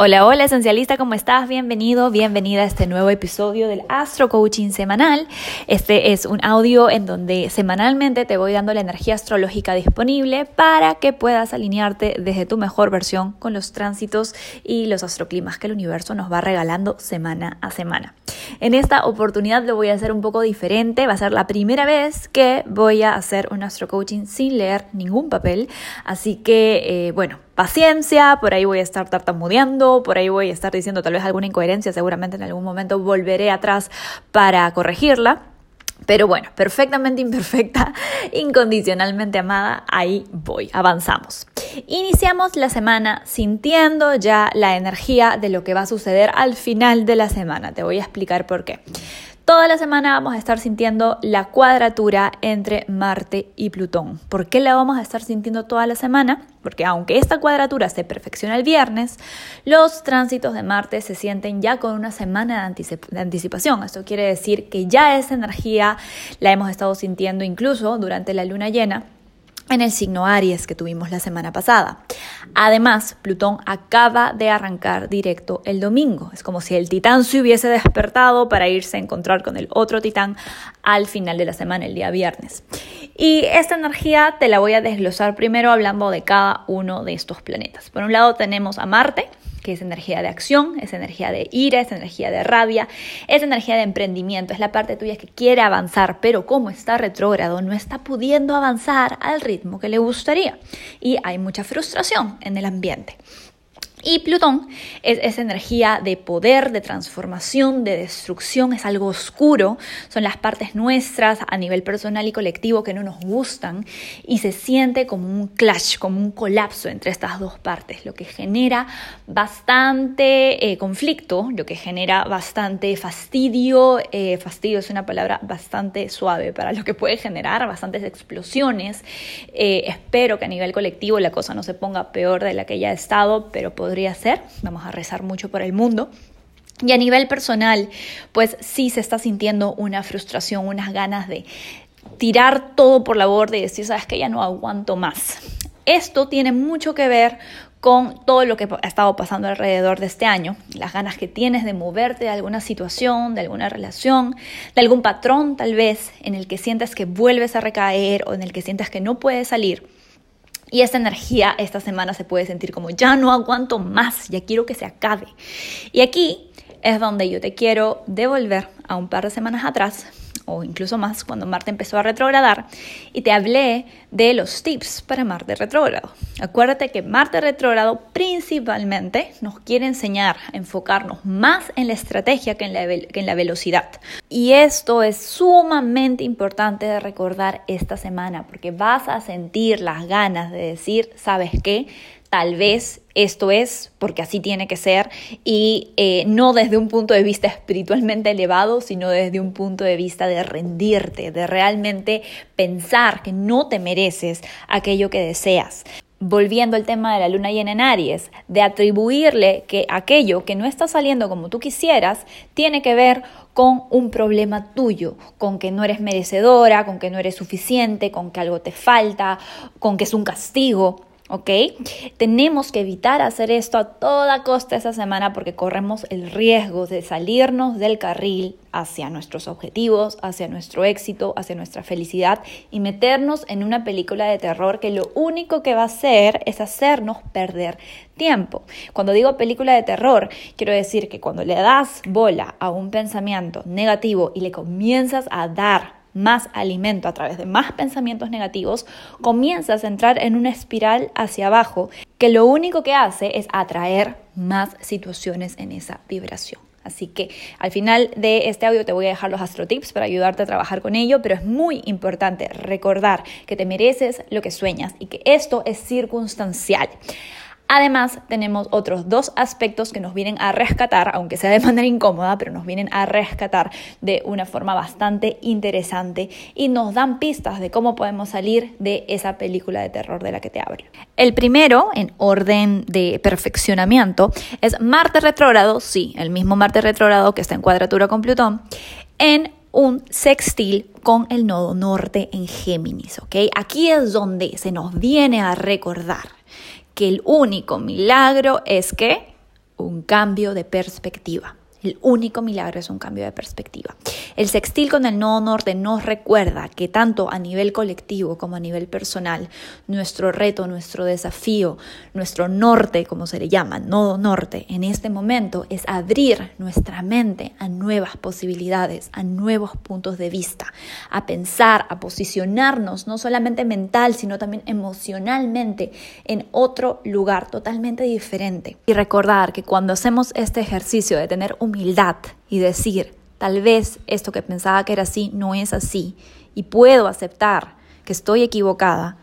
Hola, hola esencialista, ¿cómo estás? Bienvenido, bienvenida a este nuevo episodio del Astro Coaching Semanal. Este es un audio en donde semanalmente te voy dando la energía astrológica disponible para que puedas alinearte desde tu mejor versión con los tránsitos y los astroclimas que el universo nos va regalando semana a semana. En esta oportunidad lo voy a hacer un poco diferente, va a ser la primera vez que voy a hacer un Astro Coaching sin leer ningún papel, así que, eh, bueno, paciencia, por ahí voy a estar tartamudeando, por ahí voy a estar diciendo tal vez alguna incoherencia, seguramente en algún momento volveré atrás para corregirla. Pero bueno, perfectamente imperfecta, incondicionalmente amada, ahí voy, avanzamos. Iniciamos la semana sintiendo ya la energía de lo que va a suceder al final de la semana. Te voy a explicar por qué. Toda la semana vamos a estar sintiendo la cuadratura entre Marte y Plutón. ¿Por qué la vamos a estar sintiendo toda la semana? Porque aunque esta cuadratura se perfecciona el viernes, los tránsitos de Marte se sienten ya con una semana de, anticipación. Esto quiere decir que ya esa energía la hemos estado sintiendo incluso durante la luna llena en el signo Aries que tuvimos la semana pasada. Además, Plutón acaba de arrancar directo el domingo. Es como si el titán se hubiese despertado para irse a encontrar con el otro titán al final de la semana, el día viernes. Y esta energía te la voy a desglosar primero hablando de cada uno de estos planetas. Por un lado tenemos a Marte, es energía de acción, es energía de ira, es energía de rabia, es energía de emprendimiento, es la parte tuya que quiere avanzar, pero como está retrógrado, no está pudiendo avanzar al ritmo que le gustaría. Y hay mucha frustración en el ambiente. Y Plutón es esa energía de poder, de transformación, de destrucción, es algo oscuro, son las partes nuestras a nivel personal y colectivo que no nos gustan y se siente como un clash, como un colapso entre estas dos partes, lo que genera bastante eh, conflicto, lo que genera bastante fastidio, eh, fastidio es una palabra bastante suave para lo que puede generar, bastantes explosiones, eh, espero que a nivel colectivo la cosa no se ponga peor de la que ya ha estado, pero podría ser. Vamos a rezar mucho por el mundo. Y a nivel personal, pues sí se está sintiendo una frustración, unas ganas de tirar todo por la borda y decir, sabes que ya no aguanto más. Esto tiene mucho que ver con todo lo que ha estado pasando alrededor de este año, las ganas que tienes de moverte de alguna situación, de alguna relación, de algún patrón tal vez en el que sientes que vuelves a recaer o en el que sientes que no puedes salir. Y esta energía esta semana se puede sentir como ya no aguanto más, ya quiero que se acabe. Y aquí es donde yo te quiero devolver a un par de semanas atrás o incluso más cuando Marte empezó a retrogradar y te hablé de los tips para Marte retrógrado. Acuérdate que Marte retrógrado principalmente nos quiere enseñar a enfocarnos más en la estrategia que en la, que en la velocidad. Y esto es sumamente importante de recordar esta semana porque vas a sentir las ganas de decir, ¿sabes qué? Tal vez esto es porque así tiene que ser y eh, no desde un punto de vista espiritualmente elevado, sino desde un punto de vista de rendirte, de realmente pensar que no te mereces aquello que deseas. Volviendo al tema de la luna llena en Aries, de atribuirle que aquello que no está saliendo como tú quisieras tiene que ver con un problema tuyo, con que no eres merecedora, con que no eres suficiente, con que algo te falta, con que es un castigo. ¿Ok? Tenemos que evitar hacer esto a toda costa esa semana porque corremos el riesgo de salirnos del carril hacia nuestros objetivos, hacia nuestro éxito, hacia nuestra felicidad y meternos en una película de terror que lo único que va a hacer es hacernos perder tiempo. Cuando digo película de terror, quiero decir que cuando le das bola a un pensamiento negativo y le comienzas a dar más alimento a través de más pensamientos negativos, comienzas a entrar en una espiral hacia abajo que lo único que hace es atraer más situaciones en esa vibración. Así que al final de este audio te voy a dejar los astrotips para ayudarte a trabajar con ello, pero es muy importante recordar que te mereces lo que sueñas y que esto es circunstancial. Además, tenemos otros dos aspectos que nos vienen a rescatar, aunque sea de manera incómoda, pero nos vienen a rescatar de una forma bastante interesante y nos dan pistas de cómo podemos salir de esa película de terror de la que te hablo. El primero, en orden de perfeccionamiento, es Marte retrógrado, sí, el mismo Marte retrógrado que está en cuadratura con Plutón, en un sextil con el nodo norte en Géminis, ¿ok? Aquí es donde se nos viene a recordar que el único milagro es que un cambio de perspectiva. El único milagro es un cambio de perspectiva. El sextil con el nodo norte nos recuerda que tanto a nivel colectivo como a nivel personal, nuestro reto, nuestro desafío, nuestro norte, como se le llama, nodo norte, en este momento es abrir nuestra mente a nuevas posibilidades, a nuevos puntos de vista, a pensar, a posicionarnos, no solamente mental, sino también emocionalmente, en otro lugar totalmente diferente. Y recordar que cuando hacemos este ejercicio de tener un humildad y decir, tal vez esto que pensaba que era así no es así y puedo aceptar que estoy equivocada,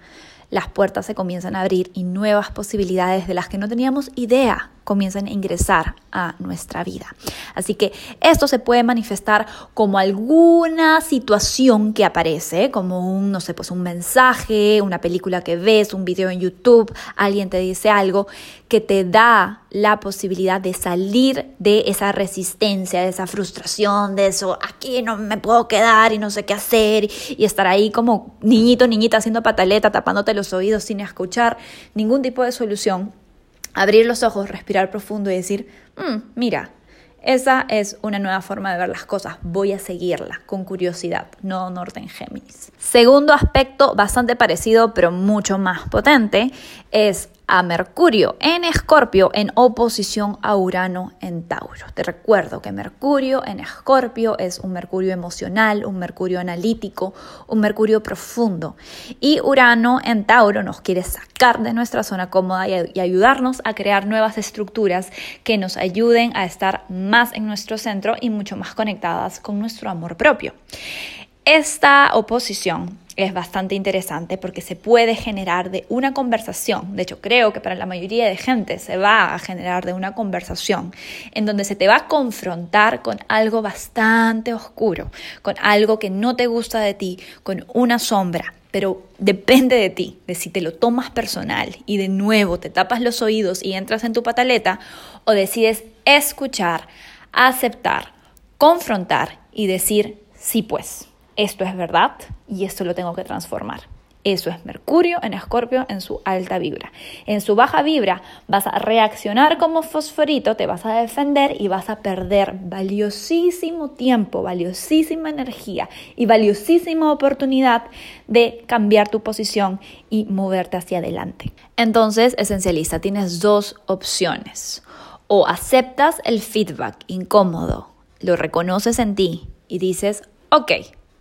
las puertas se comienzan a abrir y nuevas posibilidades de las que no teníamos idea comienzan a ingresar a nuestra vida. Así que esto se puede manifestar como alguna situación que aparece, como un, no sé, pues un mensaje, una película que ves, un video en YouTube, alguien te dice algo que te da la posibilidad de salir de esa resistencia, de esa frustración, de eso, aquí no me puedo quedar y no sé qué hacer y estar ahí como niñito, niñita haciendo pataleta, tapándote los oídos sin escuchar ningún tipo de solución abrir los ojos, respirar profundo y decir, mm, mira, esa es una nueva forma de ver las cosas. Voy a seguirla con curiosidad, no norte en Géminis. Segundo aspecto, bastante parecido pero mucho más potente, es a Mercurio en Escorpio en oposición a Urano en Tauro. Te recuerdo que Mercurio en Escorpio es un Mercurio emocional, un Mercurio analítico, un Mercurio profundo. Y Urano en Tauro nos quiere sacar de nuestra zona cómoda y, ayudarnos a crear nuevas estructuras que nos ayuden a estar más en nuestro centro y mucho más conectadas con nuestro amor propio. Esta oposición es bastante interesante porque se puede generar de una conversación. De hecho, creo que para la mayoría de gente se va a generar de una conversación en donde se te va a confrontar con algo bastante oscuro, con algo que no te gusta de ti, con una sombra. Pero depende de ti, de si te lo tomas personal y de nuevo te tapas los oídos y entras en tu pataleta o decides escuchar, aceptar, confrontar y decir, sí pues esto es verdad y esto lo tengo que transformar. Eso es Mercurio en Escorpio en su alta vibra. En su baja vibra vas a reaccionar como fosforito, te vas a defender y vas a perder valiosísimo tiempo, valiosísima energía y valiosísima oportunidad de cambiar tu posición y moverte hacia adelante. Entonces, esencialista, tienes dos opciones. O aceptas el feedback incómodo, lo reconoces en ti y dices, ok,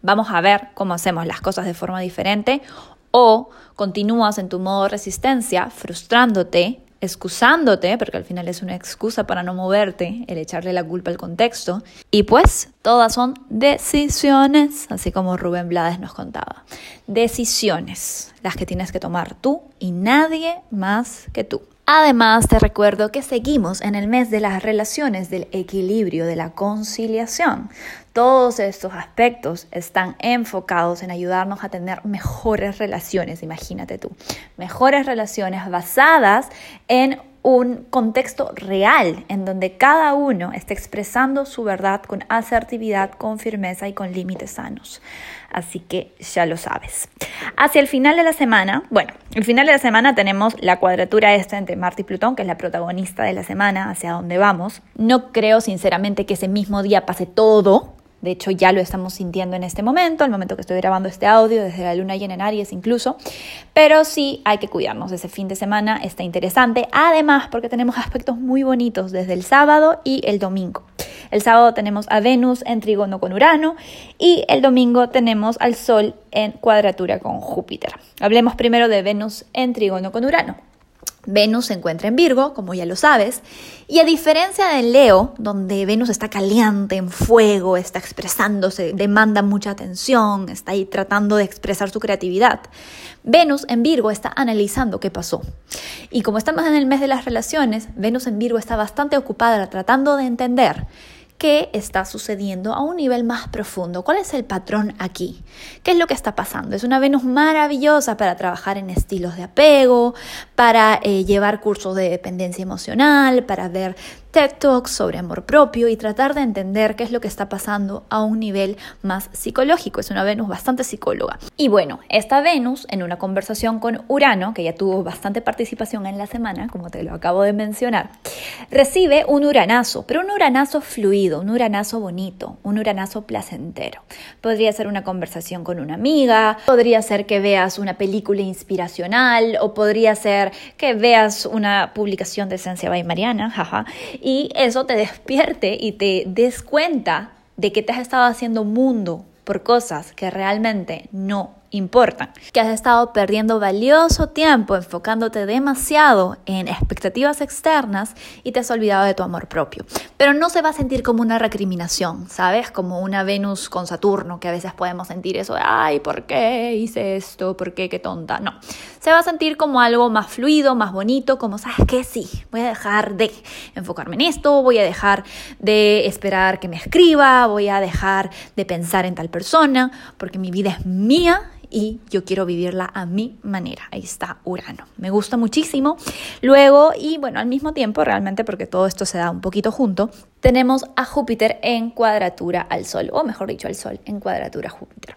vamos a ver cómo hacemos las cosas de forma diferente o continúas en tu modo resistencia, frustrándote, excusándote, porque al final es una excusa para no moverte, el echarle la culpa al contexto. Y pues todas son decisiones, así como Rubén Blades nos contaba. Decisiones, las que tienes que tomar tú y nadie más que tú. Además, te recuerdo que seguimos en el mes de las relaciones, del equilibrio, de la conciliación. Todos estos aspectos están enfocados en ayudarnos a tener mejores relaciones, imagínate tú, mejores relaciones basadas en un contexto real en donde cada uno esté expresando su verdad con asertividad, con firmeza y con límites sanos. Así que ya lo sabes. Hacia el final de la semana, bueno, el final de la semana tenemos la cuadratura esta entre Marte y Plutón, que es la protagonista de la semana, hacia dónde vamos. No creo sinceramente que ese mismo día pase todo, de hecho, ya lo estamos sintiendo en este momento, al momento que estoy grabando este audio, desde la luna llena en Aries incluso. Pero sí hay que cuidarnos. Ese fin de semana está interesante. Además, porque tenemos aspectos muy bonitos desde el sábado y el domingo. El sábado tenemos a Venus en trígono con Urano y el domingo tenemos al Sol en cuadratura con Júpiter. Hablemos primero de Venus en trígono con Urano. Venus se encuentra en Virgo, como ya lo sabes, y a diferencia de Leo, donde Venus está caliente, en fuego, está expresándose, demanda mucha atención, está ahí tratando de expresar su creatividad, Venus en Virgo está analizando qué pasó. Y como estamos en el mes de las relaciones, Venus en Virgo está bastante ocupada tratando de entender qué está sucediendo a un nivel más profundo. ¿Cuál es el patrón aquí? ¿Qué es lo que está pasando? Es una Venus maravillosa para trabajar en estilos de apego, para eh, llevar cursos de dependencia emocional, para ver TED Talks sobre amor propio y tratar de entender qué es lo que está pasando a un nivel más psicológico. Es una Venus bastante psicóloga. Y bueno, esta Venus, en una conversación con Urano, que ya tuvo bastante participación en la semana, como te lo acabo de mencionar, recibe un uranazo, pero un uranazo fluido, un uranazo bonito, un uranazo placentero. Podría ser una conversación con una amiga, podría ser que veas una película inspiracional o podría ser que veas una publicación de Esencia by Mariana, jaja, y eso te despierte y te des cuenta de que te has estado haciendo mundo por cosas que realmente no importan, que has estado perdiendo valioso tiempo enfocándote demasiado en expectativas externas y te has olvidado de tu amor propio. Pero no se va a sentir como una recriminación, ¿sabes? Como una Venus con Saturno, que a veces podemos sentir eso de, ay, ¿por qué hice esto? ¿Por qué? Qué tonta. No, se va a sentir como algo más fluido, más bonito, como, ¿sabes qué? Sí, voy a dejar de enfocarme en esto, voy a dejar de esperar que me escriba, voy a dejar de pensar en tal persona, porque mi vida es mía y yo quiero vivirla a mi manera. Ahí está Urano. Me gusta muchísimo. Luego, y bueno, al mismo tiempo, realmente porque todo esto se da un poquito junto, tenemos a Júpiter en cuadratura al Sol, o mejor dicho, al Sol en cuadratura a Júpiter.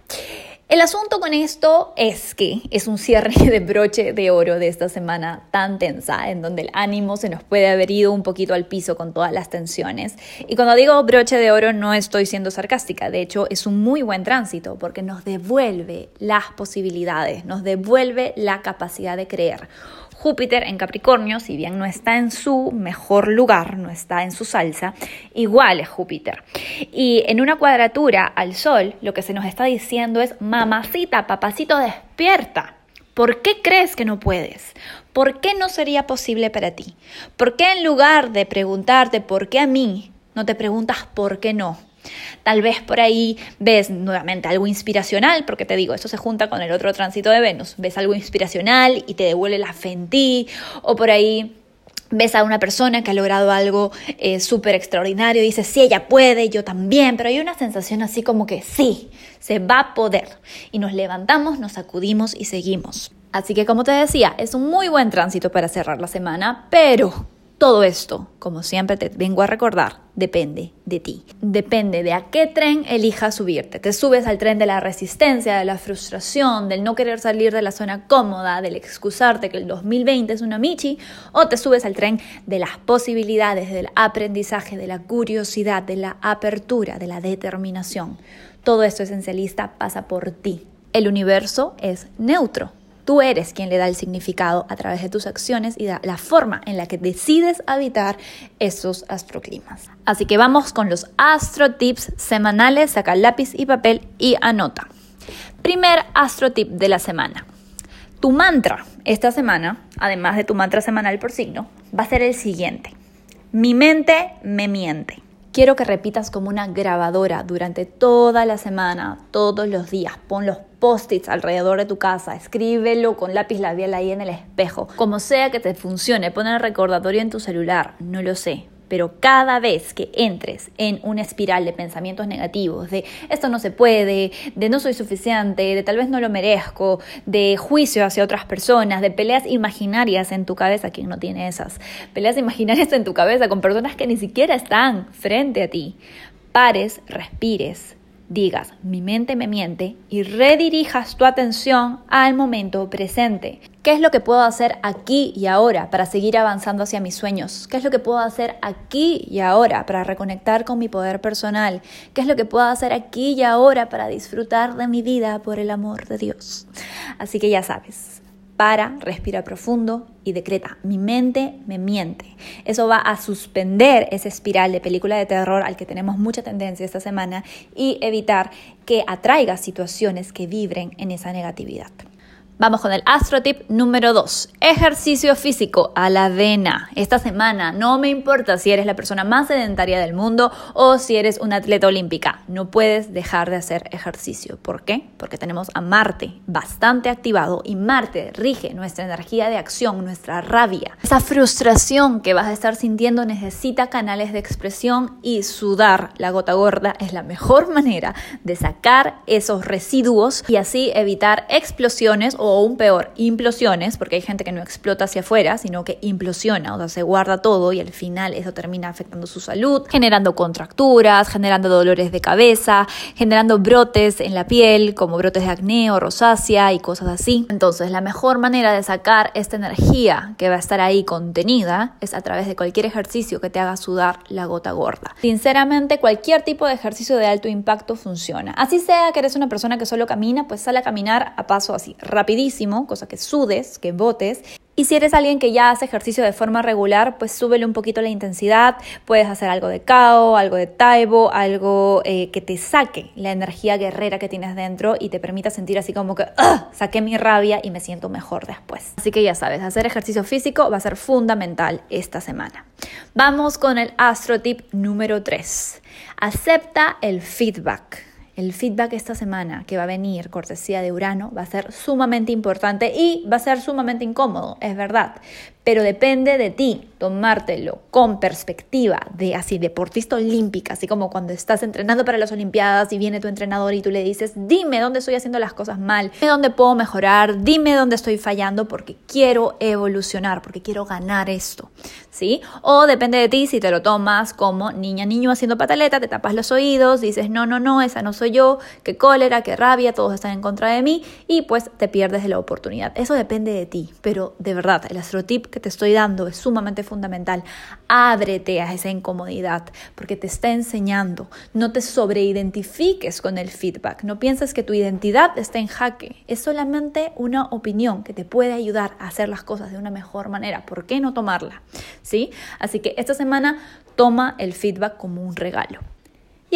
El asunto con esto es que es un cierre de broche de oro de esta semana tan tensa, en donde el ánimo se nos puede haber ido un poquito al piso con todas las tensiones. Y cuando digo broche de oro no estoy siendo sarcástica, de hecho es un muy buen tránsito porque nos devuelve las posibilidades, nos devuelve la capacidad de creer. Júpiter en Capricornio, si bien no está en su mejor lugar, no está en su salsa, igual es Júpiter. Y en una cuadratura al Sol, lo que se nos está diciendo es, mamacita, papacito, despierta. ¿Por qué crees que no puedes? ¿Por qué no sería posible para ti? ¿Por qué en lugar de preguntarte por qué a mí, no te preguntas por qué no? Tal vez por ahí ves nuevamente algo inspiracional, porque te digo, eso se junta con el otro tránsito de Venus. Ves algo inspiracional y te devuelve la fe en ti, o por ahí ves a una persona que ha logrado algo eh, súper extraordinario y dices, sí, ella puede, yo también, pero hay una sensación así como que sí, se va a poder. Y nos levantamos, nos sacudimos y seguimos. Así que como te decía, es un muy buen tránsito para cerrar la semana, pero todo esto, como siempre te vengo a recordar, depende de ti. Depende de a qué tren elijas subirte. Te subes al tren de la resistencia, de la frustración, del no querer salir de la zona cómoda, del excusarte que el 2020 es una michi, o te subes al tren de las posibilidades, del aprendizaje, de la curiosidad, de la apertura, de la determinación. Todo esto esencialista pasa por ti. El universo es neutro. Tú eres quien le da el significado a través de tus acciones y la forma en la que decides habitar esos astroclimas. Así que vamos con los astro tips semanales. Saca lápiz y papel y anota. Primer astro tip de la semana. Tu mantra esta semana, además de tu mantra semanal por signo, va a ser el siguiente. Mi mente me miente. Quiero que repitas como una grabadora durante toda la semana, todos los días. Pon los post-its alrededor de tu casa, escríbelo con lápiz labial ahí en el espejo. Como sea que te funcione, pon el recordatorio en tu celular, no lo sé, pero cada vez que entres en una espiral de pensamientos negativos, de esto no se puede, de no soy suficiente, de tal vez no lo merezco, de juicio hacia otras personas, de peleas imaginarias en tu cabeza, ¿quién no tiene esas? Peleas imaginarias en tu cabeza con personas que ni siquiera están frente a ti. Pares, respires, digas, mi mente me miente y redirijas tu atención al momento presente. ¿Qué es lo que puedo hacer aquí y ahora para seguir avanzando hacia mis sueños? ¿Qué es lo que puedo hacer aquí y ahora para reconectar con mi poder personal? ¿Qué es lo que puedo hacer aquí y ahora para disfrutar de mi vida por el amor de Dios? Así que ya sabes, para, respira profundo y decreta, mi mente me miente. Eso va a suspender esa espiral de película de terror al que tenemos mucha tendencia esta semana y evitar que atraiga situaciones que vibren en esa negatividad. Vamos con el astro tip número 2. Ejercicio físico a la vena. Esta semana no me importa si eres la persona más sedentaria del mundo o si eres una atleta olímpica. No puedes dejar de hacer ejercicio. ¿Por qué? Porque tenemos a Marte bastante activado y Marte rige nuestra energía de acción, nuestra rabia. Esa frustración que vas a estar sintiendo necesita canales de expresión y sudar la gota gorda es la mejor manera de sacar esos residuos y así evitar explosiones o un peor, implosiones, porque hay gente que no explota hacia afuera, sino que implosiona, o sea, se guarda todo y al final eso termina afectando su salud, generando contracturas, generando dolores de cabeza, generando brotes en la piel, como brotes de acné o rosácea y cosas así. Entonces, la mejor manera de sacar esta energía que va a estar ahí contenida es a través de cualquier ejercicio que te haga sudar la gota gorda. Sinceramente, cualquier tipo de ejercicio de alto impacto funciona. Así sea que eres una persona que solo camina, pues sale a caminar a paso así cosa que sudes, que botes y si eres alguien que ya hace ejercicio de forma regular, pues súbele un poquito la intensidad. Puedes hacer algo de cao, algo de taibo, algo eh, que te saque la energía guerrera que tienes dentro y te permita sentir así como que saqué mi rabia y me siento mejor después. Así que ya sabes, hacer ejercicio físico va a ser fundamental esta semana. Vamos con el astro tip número 3. Acepta el feedback. El feedback esta semana que va a venir, cortesía de Urano, va a ser sumamente importante y va a ser sumamente incómodo, es verdad pero depende de ti tomártelo con perspectiva de así deportista olímpica, así como cuando estás entrenando para las Olimpiadas y viene tu entrenador y tú le dices, dime dónde estoy haciendo las cosas mal, dime dónde puedo mejorar, dime dónde estoy fallando porque quiero evolucionar, porque quiero ganar esto, ¿sí? O depende de ti si te lo tomas como niña, niño haciendo pataleta, te tapas los oídos, dices, no, no, no, esa no soy yo, qué cólera, qué rabia, todos están en contra de mí y pues te pierdes de la oportunidad. Eso depende de ti, pero de verdad, el astrotip te estoy dando es sumamente fundamental. Ábrete a esa incomodidad porque te está enseñando. No te sobreidentifiques con el feedback. No pienses que tu identidad está en jaque. Es solamente una opinión que te puede ayudar a hacer las cosas de una mejor manera. ¿Por qué no tomarla? ¿Sí? Así que esta semana toma el feedback como un regalo.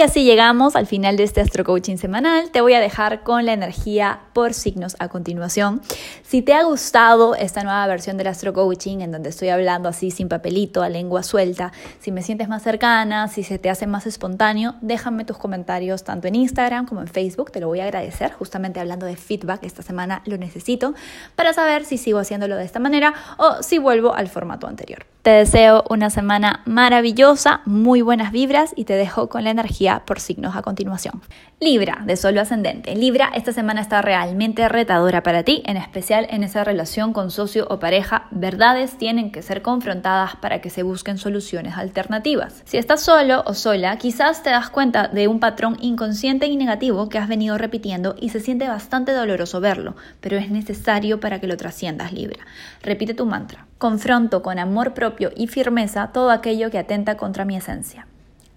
Y así llegamos al final de este Astro Coaching semanal. Te voy a dejar con la energía por signos a continuación. Si te ha gustado esta nueva versión del Astro Coaching, en donde estoy hablando así sin papelito, a lengua suelta, si me sientes más cercana, si se te hace más espontáneo, déjame tus comentarios tanto en Instagram como en Facebook. Te lo voy a agradecer. Justamente hablando de feedback, esta semana lo necesito para saber si sigo haciéndolo de esta manera o si vuelvo al formato anterior. Te deseo una semana maravillosa, muy buenas vibras y te dejo con la energía por signos a continuación. Libra, de solo ascendente. Libra, esta semana está realmente retadora para ti, en especial en esa relación con socio o pareja. Verdades tienen que ser confrontadas para que se busquen soluciones alternativas. Si estás solo o sola, quizás te das cuenta de un patrón inconsciente y negativo que has venido repitiendo y se siente bastante doloroso verlo, pero es necesario para que lo trasciendas, Libra. Repite tu mantra. Confronto con amor propio y firmeza todo aquello que atenta contra mi esencia.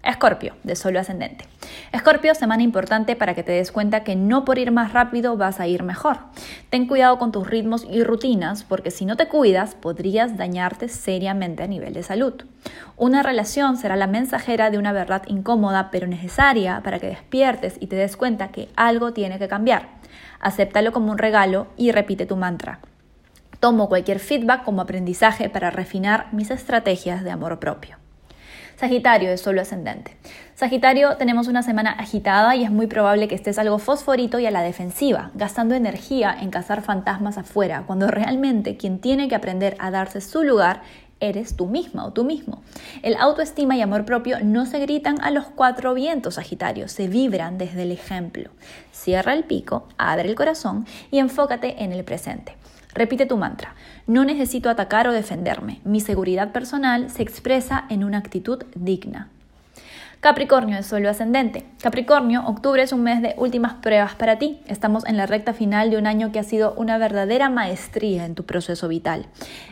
Escorpio, de solo ascendente. Escorpio, semana importante para que te des cuenta que no por ir más rápido vas a ir mejor. Ten cuidado con tus ritmos y rutinas porque si no te cuidas podrías dañarte seriamente a nivel de salud. Una relación será la mensajera de una verdad incómoda pero necesaria para que despiertes y te des cuenta que algo tiene que cambiar. Acéptalo como un regalo y repite tu mantra. Tomo cualquier feedback como aprendizaje para refinar mis estrategias de amor propio. Sagitario es solo ascendente. Sagitario, tenemos una semana agitada y es muy probable que estés algo fosforito y a la defensiva, gastando energía en cazar fantasmas afuera, cuando realmente quien tiene que aprender a darse su lugar eres tú misma o tú mismo. El autoestima y amor propio no se gritan a los cuatro vientos, Sagitario, se vibran desde el ejemplo. Cierra el pico, abre el corazón y enfócate en el presente. Repite tu mantra. No necesito atacar o defenderme. Mi seguridad personal se expresa en una actitud digna. Capricornio es solo ascendente. Capricornio, octubre es un mes de últimas pruebas para ti. Estamos en la recta final de un año que ha sido una verdadera maestría en tu proceso vital.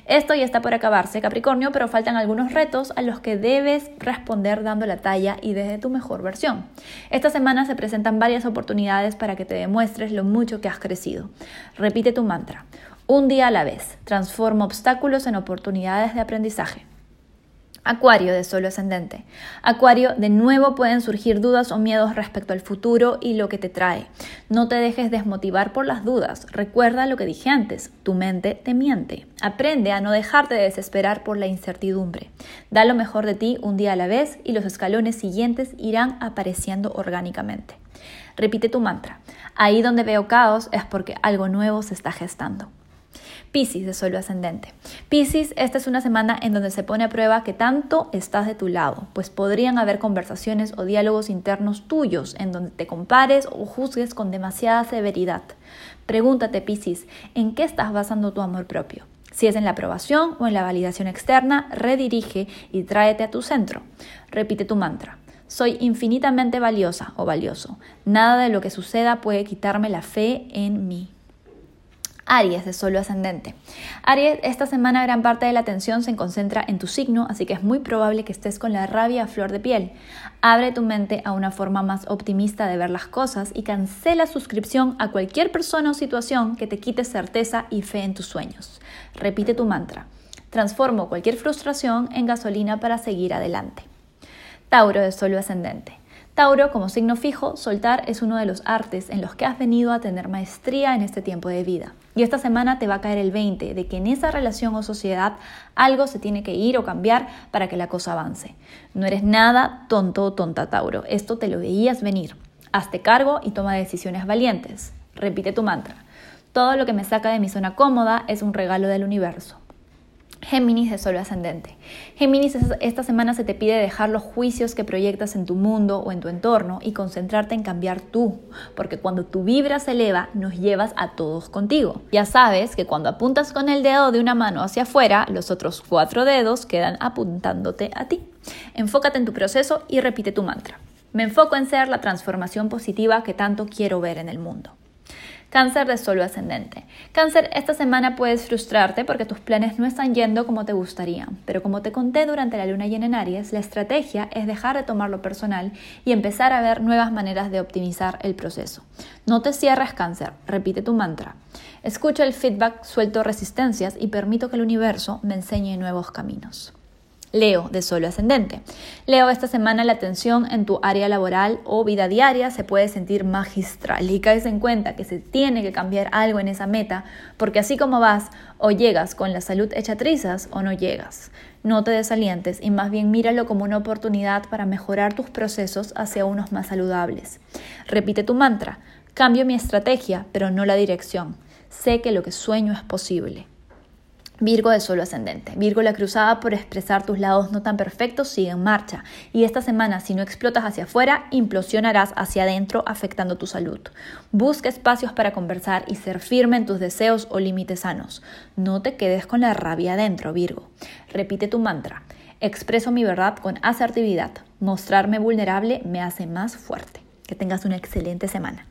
Esto ya está por acabarse, Capricornio, pero faltan algunos retos a los que debes responder dando la talla y desde tu mejor versión. Esta semana se presentan varias oportunidades para que te demuestres lo mucho que has crecido. Repite tu mantra. Un día a la vez. Transforma obstáculos en oportunidades de aprendizaje. Acuario de solo ascendente. Acuario, de nuevo pueden surgir dudas o miedos respecto al futuro y lo que te trae. No te dejes desmotivar por las dudas. Recuerda lo que dije antes, tu mente te miente. Aprende a no dejarte de desesperar por la incertidumbre. Da lo mejor de ti un día a la vez y los escalones siguientes irán apareciendo orgánicamente. Repite tu mantra. Ahí donde veo caos es porque algo nuevo se está gestando. Piscis de Sol ascendente. Piscis, esta es una semana en donde se pone a prueba que tanto estás de tu lado, pues podrían haber conversaciones o diálogos internos tuyos en donde te compares o juzgues con demasiada severidad. Pregúntate, Piscis, ¿en qué estás basando tu amor propio? Si es en la aprobación o en la validación externa, redirige y tráete a tu centro. Repite tu mantra. Soy infinitamente valiosa o valioso. Nada de lo que suceda puede quitarme la fe en mí. Aries de solo ascendente. Aries, esta semana gran parte de la atención se concentra en tu signo, así que es muy probable que estés con la rabia a flor de piel. Abre tu mente a una forma más optimista de ver las cosas y cancela suscripción a cualquier persona o situación que te quite certeza y fe en tus sueños. Repite tu mantra. Transformo cualquier frustración en gasolina para seguir adelante. Tauro de solo ascendente. Tauro, como signo fijo, soltar es uno de los artes en los que has venido a tener maestría en este tiempo de vida. Y esta semana te va a caer el 20 de que en esa relación o sociedad algo se tiene que ir o cambiar para que la cosa avance. No eres nada tonto o tonta, Tauro. Esto te lo veías venir. Hazte cargo y toma decisiones valientes. Repite tu mantra. Todo lo que me saca de mi zona cómoda es un regalo del universo. Géminis de Sol ascendente. Géminis, esta semana se te pide dejar los juicios que proyectas en tu mundo o en tu entorno y concentrarte en cambiar tú, porque cuando tu vibra se eleva, nos llevas a todos contigo. Ya sabes que cuando apuntas con el dedo de una mano hacia afuera, los otros cuatro dedos quedan apuntándote a ti. Enfócate en tu proceso y repite tu mantra. Me enfoco en ser la transformación positiva que tanto quiero ver en el mundo. Cáncer de solo ascendente. Cáncer, esta semana puedes frustrarte porque tus planes no están yendo como te gustaría, pero como te conté durante la luna llena en Aries, la estrategia es dejar de tomarlo personal y empezar a ver nuevas maneras de optimizar el proceso. No te cierres cáncer, repite tu mantra. Escucha el feedback, suelto resistencias y permito que el universo me enseñe nuevos caminos. Leo, de solo ascendente. Leo, esta semana la atención en tu área laboral o vida diaria se puede sentir magistral y caes en cuenta que se tiene que cambiar algo en esa meta porque así como vas, o llegas con la salud hecha trizas o no llegas. No te desalientes y más bien míralo como una oportunidad para mejorar tus procesos hacia unos más saludables. Repite tu mantra, cambio mi estrategia, pero no la dirección. Sé que lo que sueño es posible. Virgo de solo ascendente. Virgo, la cruzada por expresar tus lados no tan perfectos sigue en marcha. Y esta semana, si no explotas hacia afuera, implosionarás hacia adentro, afectando tu salud. Busca espacios para conversar y ser firme en tus deseos o límites sanos. No te quedes con la rabia adentro, Virgo. Repite tu mantra. Expreso mi verdad con asertividad. Mostrarme vulnerable me hace más fuerte. Que tengas una excelente semana.